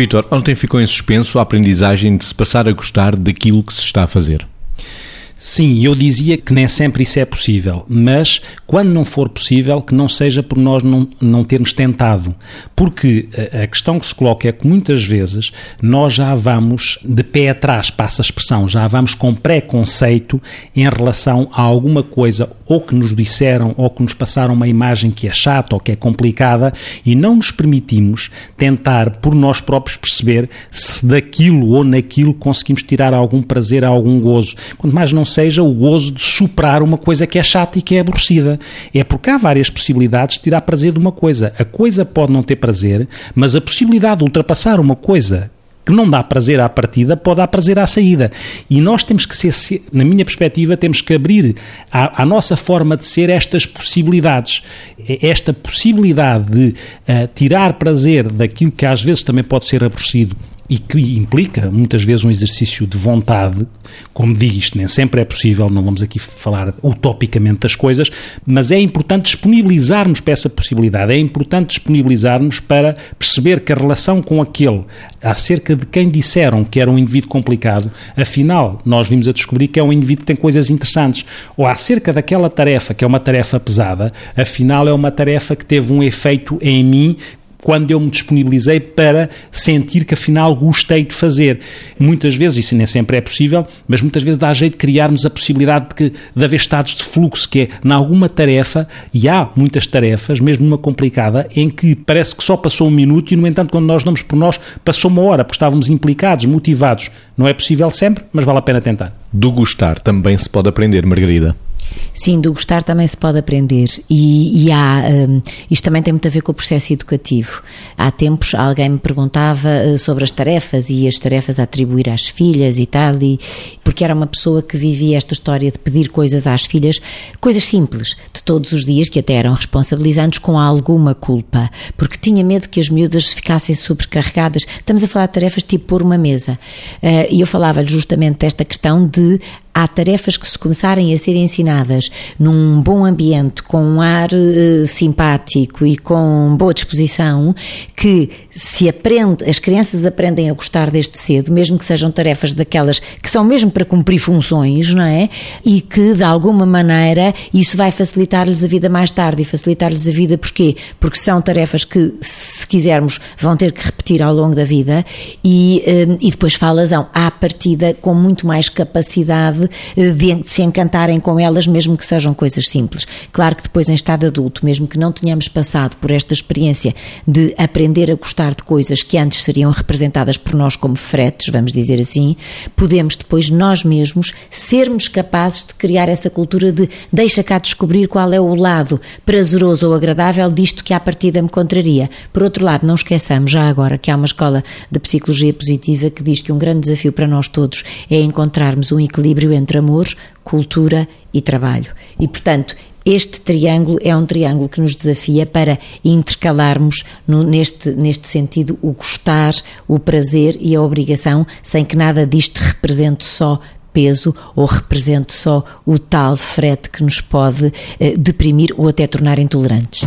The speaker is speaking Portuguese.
Vitor, ontem ficou em suspenso a aprendizagem de se passar a gostar daquilo que se está a fazer. Sim, eu dizia que nem sempre isso é possível, mas quando não for possível, que não seja por nós não, não termos tentado. Porque a, a questão que se coloca é que muitas vezes nós já vamos de pé atrás, passa a expressão, já vamos com preconceito em relação a alguma coisa ou que nos disseram ou que nos passaram uma imagem que é chata ou que é complicada e não nos permitimos tentar por nós próprios perceber se daquilo ou naquilo conseguimos tirar algum prazer, algum gozo. Quanto mais não seja o gozo de superar uma coisa que é chata e que é aborrecida. É porque há várias possibilidades de tirar prazer de uma coisa. A coisa pode não ter prazer, mas a possibilidade de ultrapassar uma coisa que não dá prazer à partida, pode dar prazer à saída. E nós temos que ser, na minha perspectiva, temos que abrir à, à nossa forma de ser estas possibilidades. Esta possibilidade de uh, tirar prazer daquilo que às vezes também pode ser aborrecido e que implica muitas vezes um exercício de vontade, como digo, isto nem sempre é possível, não vamos aqui falar utopicamente das coisas, mas é importante disponibilizarmos para essa possibilidade, é importante disponibilizarmos para perceber que a relação com aquele, acerca de quem disseram que era um indivíduo complicado, afinal, nós vimos a descobrir que é um indivíduo que tem coisas interessantes, ou acerca daquela tarefa, que é uma tarefa pesada, afinal é uma tarefa que teve um efeito em mim quando eu me disponibilizei para sentir que afinal gostei de fazer. Muitas vezes, isso nem sempre é possível, mas muitas vezes dá jeito de criarmos a possibilidade de, que, de haver estados de fluxo, que é, em alguma tarefa, e há muitas tarefas, mesmo numa complicada, em que parece que só passou um minuto e, no entanto, quando nós damos por nós, passou uma hora, porque estávamos implicados, motivados. Não é possível sempre, mas vale a pena tentar. Do gostar também se pode aprender, Margarida. Sim, do gostar também se pode aprender e, e há, um, isto também tem muito a ver com o processo educativo. Há tempos alguém me perguntava uh, sobre as tarefas e as tarefas a atribuir às filhas e tal, e, porque era uma pessoa que vivia esta história de pedir coisas às filhas, coisas simples, de todos os dias, que até eram responsabilizantes com alguma culpa, porque tinha medo que as miúdas ficassem sobrecarregadas. Estamos a falar de tarefas tipo pôr uma mesa. Uh, e eu falava-lhe justamente desta questão de há tarefas que se começarem a ser ensinadas num bom ambiente, com um ar uh, simpático e com boa disposição, que se aprende, as crianças aprendem a gostar desde cedo, mesmo que sejam tarefas daquelas que são mesmo para cumprir funções, não é? E que de alguma maneira isso vai facilitar-lhes a vida mais tarde e facilitar-lhes a vida porquê? Porque são tarefas que, se quisermos, vão ter que repetir ao longo da vida e, uh, e depois falas à partida com muito mais capacidade eh, de, de se encantarem com elas, mesmo que sejam coisas simples. Claro que depois, em estado adulto, mesmo que não tenhamos passado por esta experiência de aprender a gostar de coisas que antes seriam representadas por nós como fretes, vamos dizer assim, podemos depois nós mesmos sermos capazes de criar essa cultura de deixa cá descobrir qual é o lado prazeroso ou agradável disto que à partida me contraria. Por outro lado, não esqueçamos já agora que há uma escola de psicologia positiva que diz que um grande desafio para nós todos é encontrarmos um equilíbrio equilíbrio entre amor, cultura e trabalho. E, portanto, este triângulo é um triângulo que nos desafia para intercalarmos no, neste, neste sentido o gostar, o prazer e a obrigação, sem que nada disto represente só peso ou represente só o tal frete que nos pode eh, deprimir ou até tornar intolerantes.